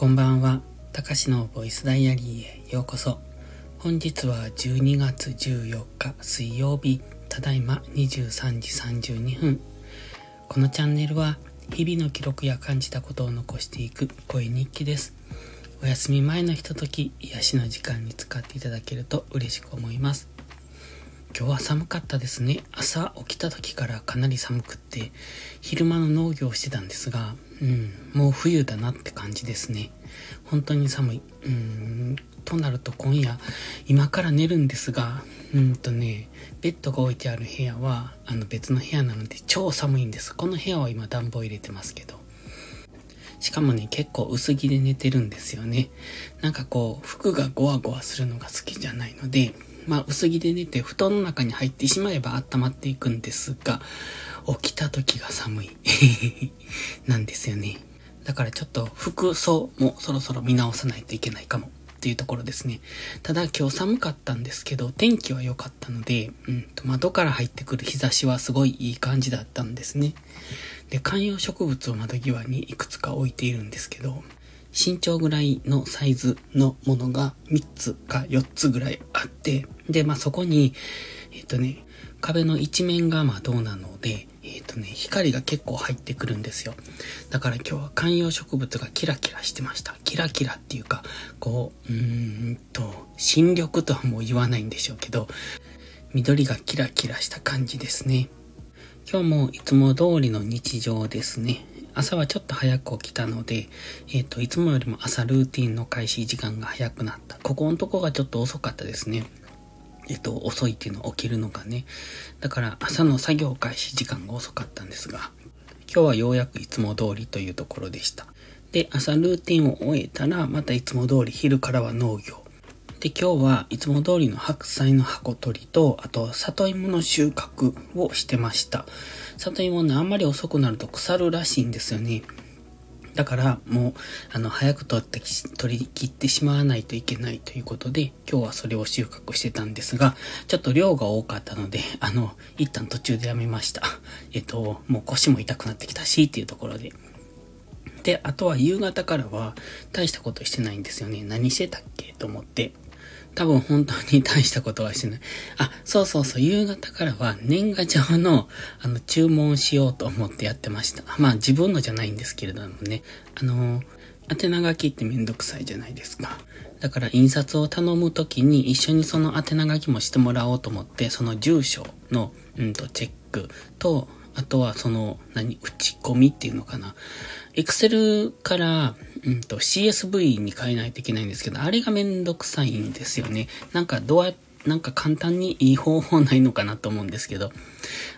こんばんは。たかしのボイスダイアリーへようこそ。本日は12月14日水曜日、ただいま23時32分。このチャンネルは日々の記録や感じたことを残していく声日記です。お休み前のひととき、癒しの時間に使っていただけると嬉しく思います。今日は寒かったですね。朝起きた時からかなり寒くって、昼間の農業をしてたんですが、うん、もう冬だなって感じですね。本当に寒い。うん、となると今夜、今から寝るんですが、うんとね、ベッドが置いてある部屋は、あの別の部屋なので超寒いんです。この部屋は今暖房入れてますけど。しかもね、結構薄着で寝てるんですよね。なんかこう、服がゴワゴワするのが好きじゃないので、まあ、薄着で寝て布団の中に入ってしまえば温まっていくんですが、起きた時が寒い なんですよね。だからちょっと服装もそろそろ見直さないといけないかもっていうところですね。ただ今日寒かったんですけど、天気は良かったので、うん、窓から入ってくる日差しはすごいいい感じだったんですね。で、観葉植物を窓際にいくつか置いているんですけど、身長ぐらいのサイズのものが3つか4つぐらいあって、で、まあそこに、えっ、とね、壁の一面が窓なので、えっ、ー、とね、光が結構入ってくるんですよ。だから今日は観葉植物がキラキラしてました。キラキラっていうか、こう、うーんと、新緑とはもう言わないんでしょうけど、緑がキラキラした感じですね。今日もいつも通りの日常ですね。朝はちょっと早く起きたので、えっ、ー、と、いつもよりも朝ルーティンの開始時間が早くなった。ここのとこがちょっと遅かったですね。えっ、と、遅いっていうの起きるのがね。だから朝の作業開始時間が遅かったんですが、今日はようやくいつも通りというところでした。で、朝ルーティンを終えたら、またいつも通り昼からは農業。で、今日はいつも通りの白菜の箱取りと、あと、里芋の収穫をしてました。里芋ね、あんまり遅くなると腐るらしいんですよね。だから、もう、あの、早く取って、取り切ってしまわないといけないということで、今日はそれを収穫してたんですが、ちょっと量が多かったので、あの、一旦途中でやめました。えっと、もう腰も痛くなってきたし、っていうところで。で、あとは夕方からは大したことしてないんですよね。何してたっけ？と思って。多分本当に大したことはしてない。あ、そうそうそう、夕方からは年賀状の、あの、注文しようと思ってやってました。まあ自分のじゃないんですけれどもね。あの、宛名書きってめんどくさいじゃないですか。だから印刷を頼むときに一緒にその宛名書きもしてもらおうと思って、その住所の、うんと、チェックと、あとはその、何、打ち込みっていうのかな。エクセルから、うんと CSV に変えないといけないんですけど、あれがめんどくさいんですよね。なんかどうやってなんか簡単にいい方法ないのかなと思うんですけど、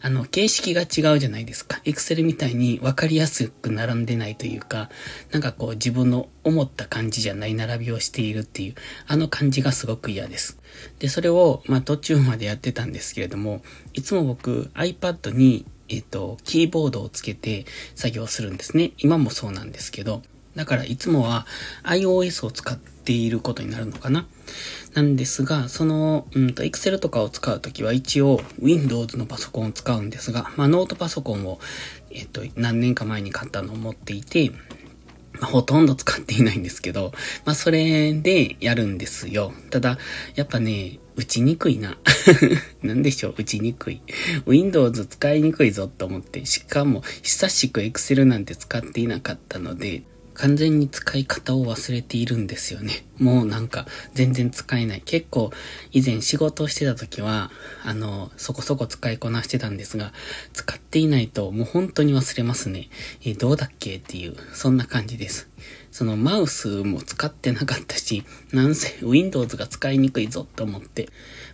あの、形式が違うじゃないですか。エクセルみたいに分かりやすく並んでないというか、なんかこう自分の思った感じじゃない並びをしているっていう、あの感じがすごく嫌です。で、それを、まあ途中までやってたんですけれども、いつも僕 iPad にえっ、と、キーボードをつけて作業するんですね。今もそうなんですけど、だからいつもは iOS を使っていることになるのかななんですが、その、うんと、Excel とかを使うときは一応 Windows のパソコンを使うんですが、まあノートパソコンを、えっ、と、何年か前に買ったのを持っていて、まあ、ほとんど使っていないんですけど、まあそれでやるんですよ。ただ、やっぱね、打ちにくいな。なんでしょう打ちにくい。Windows 使いにくいぞと思って、しかも久しく Excel なんて使っていなかったので、完全に使い方を忘れているんですよね。もうなんか全然使えない。結構以前仕事をしてた時は、あの、そこそこ使いこなしてたんですが、使っていないともう本当に忘れますね。えどうだっけっていう、そんな感じです。そのマウスも使ってなかったし、なんせ Windows が使いにくいぞと思って、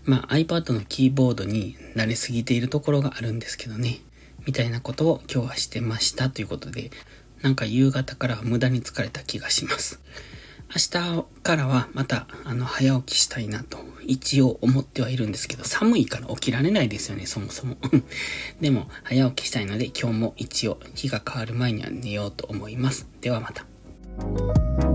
まあ iPad のキーボードに慣れすぎているところがあるんですけどね。みたいなことを今日はしてましたということで、なんか夕方から無駄に疲れた気がします。明日からはまたあの早起きしたいなと一応思ってはいるんですけど寒いから起きられないですよねそもそも。でも早起きしたいので今日も一応日が変わる前には寝ようと思います。ではまた。